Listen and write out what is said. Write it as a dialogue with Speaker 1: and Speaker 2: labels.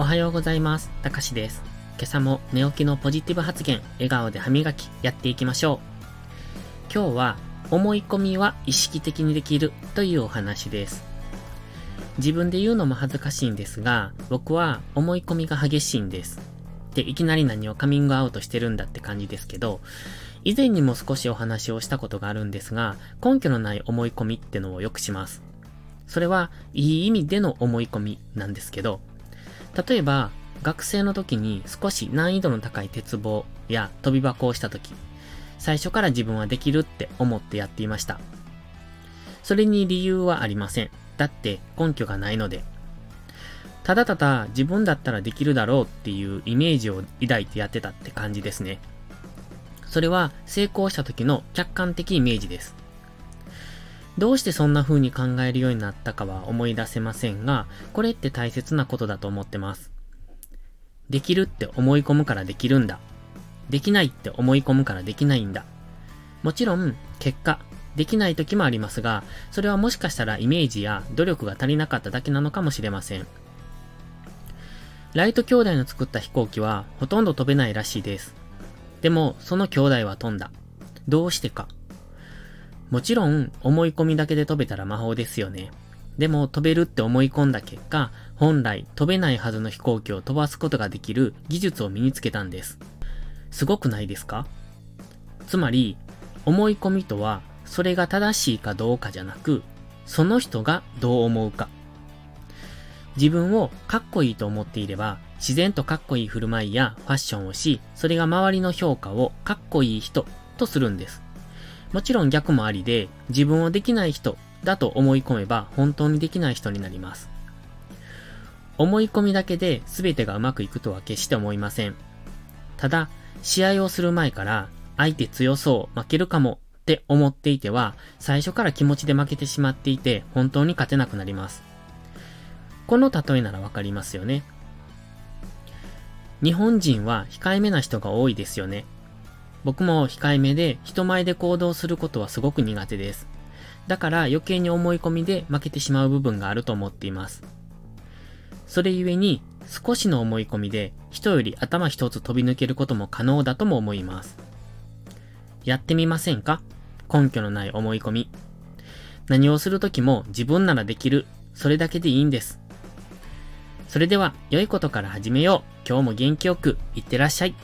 Speaker 1: おはようございます。たかしです。今朝も寝起きのポジティブ発言、笑顔で歯磨き、やっていきましょう。今日は、思い込みは意識的にできるというお話です。自分で言うのも恥ずかしいんですが、僕は思い込みが激しいんです。で、いきなり何をカミングアウトしてるんだって感じですけど、以前にも少しお話をしたことがあるんですが、根拠のない思い込みってのをよくします。それは、いい意味での思い込みなんですけど、例えば、学生の時に少し難易度の高い鉄棒や飛び箱をした時、最初から自分はできるって思ってやっていました。それに理由はありません。だって根拠がないので。ただただ自分だったらできるだろうっていうイメージを抱いてやってたって感じですね。それは成功した時の客観的イメージです。どうしてそんな風に考えるようになったかは思い出せませんが、これって大切なことだと思ってます。できるって思い込むからできるんだ。できないって思い込むからできないんだ。もちろん、結果、できない時もありますが、それはもしかしたらイメージや努力が足りなかっただけなのかもしれません。ライト兄弟の作った飛行機はほとんど飛べないらしいです。でも、その兄弟は飛んだ。どうしてか。もちろん、思い込みだけで飛べたら魔法ですよね。でも、飛べるって思い込んだ結果、本来飛べないはずの飛行機を飛ばすことができる技術を身につけたんです。すごくないですか？つまり、思い込みとは、それが正しいかどうかじゃなく、その人がどう思うか。自分をかっこいいと思っていれば、自然とかっこいい振る舞いやファッションをし、それが周りの評価をかっこいい人とするんです。もちろん逆もありで、自分をできない人だと思い込めば本当にできない人になります。思い込みだけで全てがうまくいくとは決して思いません。ただ、試合をする前から相手強そう、負けるかもって思っていては、最初から気持ちで負けてしまっていて本当に勝てなくなります。この例えならわかりますよね。日本人は控えめな人が多いですよね。僕も控えめで人前で行動することはすごく苦手です。だから余計に思い込みで負けてしまう部分があると思っています。それゆえに少しの思い込みで人より頭一つ飛び抜けることも可能だとも思います。やってみませんか？根拠のない思い込み。何をするときも自分ならできる。それだけでいいんです。それでは良いことから始めよう。今日も元気よくいってらっしゃい。